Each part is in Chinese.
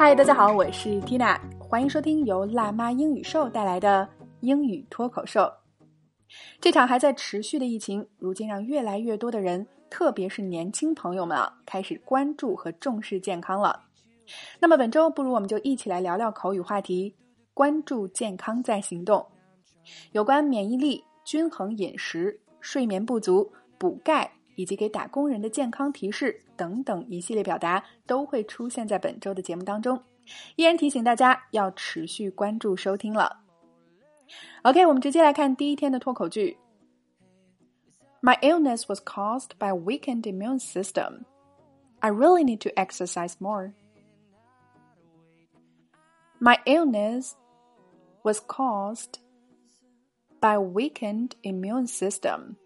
嗨，大家好，我是 Tina，欢迎收听由辣妈英语秀带来的英语脱口秀。这场还在持续的疫情，如今让越来越多的人，特别是年轻朋友们啊，开始关注和重视健康了。那么本周，不如我们就一起来聊聊口语话题：关注健康在行动。有关免疫力、均衡饮食、睡眠不足、补钙。以及给打工人的健康提示等等一系列表达都会出现在本周的节目当中。依然提醒大家要持续关注收听了。OK，我们直接来看第一天的脱口剧。My illness was caused by weakened immune system. I really need to exercise more. My illness was caused by weakened immune system.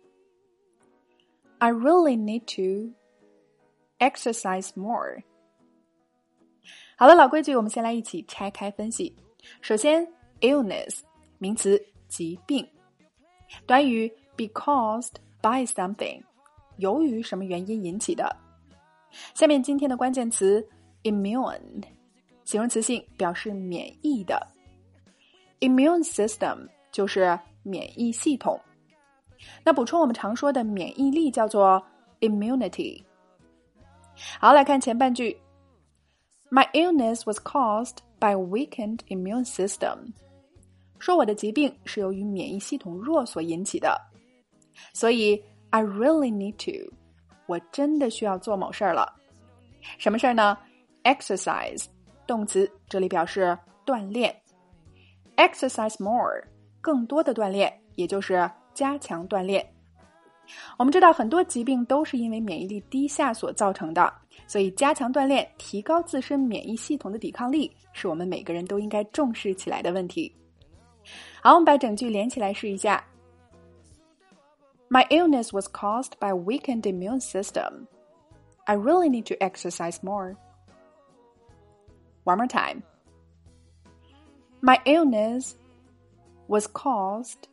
I really need to exercise more。好了，老规矩，我们先来一起拆开分析。首先，illness 名词，疾病；短语 because by something，由于什么原因引起的。下面今天的关键词 immune，形容词性，表示免疫的。immune system 就是免疫系统。那补充我们常说的免疫力叫做 immunity。好，来看前半句：My illness was caused by weakened immune system。说我的疾病是由于免疫系统弱所引起的，所以 I really need to，我真的需要做某事儿了。什么事儿呢？Exercise 动词，这里表示锻炼。Exercise more，更多的锻炼，也就是。加强锻炼。我们知道很多疾病都是因为免疫力低下所造成的，所以加强锻炼，提高自身免疫系统的抵抗力，是我们每个人都应该重视起来的问题。好，我们把整句连起来试一下。My illness was caused by a weakened immune system. I really need to exercise more. One more time. My illness was caused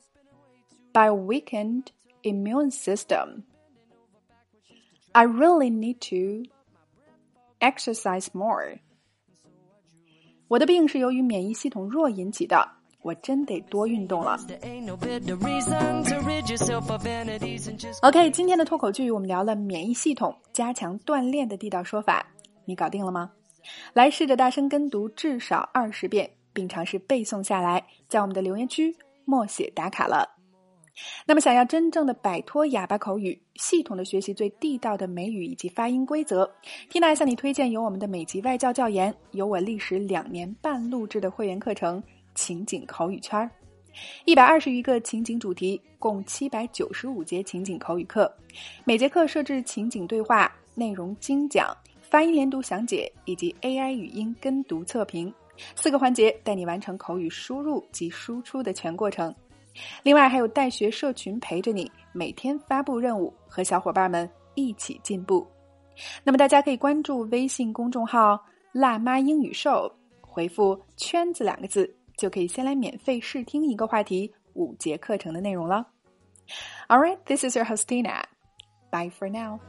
by a weakened immune system. I really need to exercise more. 我的病是由于免疫系统弱引起的，我真得多运动了。OK，今天的脱口剧我们聊了免疫系统加强锻炼的地道说法，你搞定了吗？来试着大声跟读至少二十遍，并尝试背诵下来，在我们的留言区默写打卡了。那么，想要真正的摆脱哑巴口语，系统的学习最地道的美语以及发音规则，Tina 向你推荐由我们的美籍外教教研，由我历时两年半录制的会员课程《情景口语圈》，一百二十余个情景主题，共七百九十五节情景口语课，每节课设置情景对话、内容精讲、发音连读详解以及 AI 语音跟读测评。四个环节，带你完成口语输入及输出的全过程。另外还有带学社群陪着你，每天发布任务，和小伙伴们一起进步。那么大家可以关注微信公众号“辣妈英语秀”，回复“圈子”两个字，就可以先来免费试听一个话题五节课程的内容了。All right, this is your host Tina. Bye for now.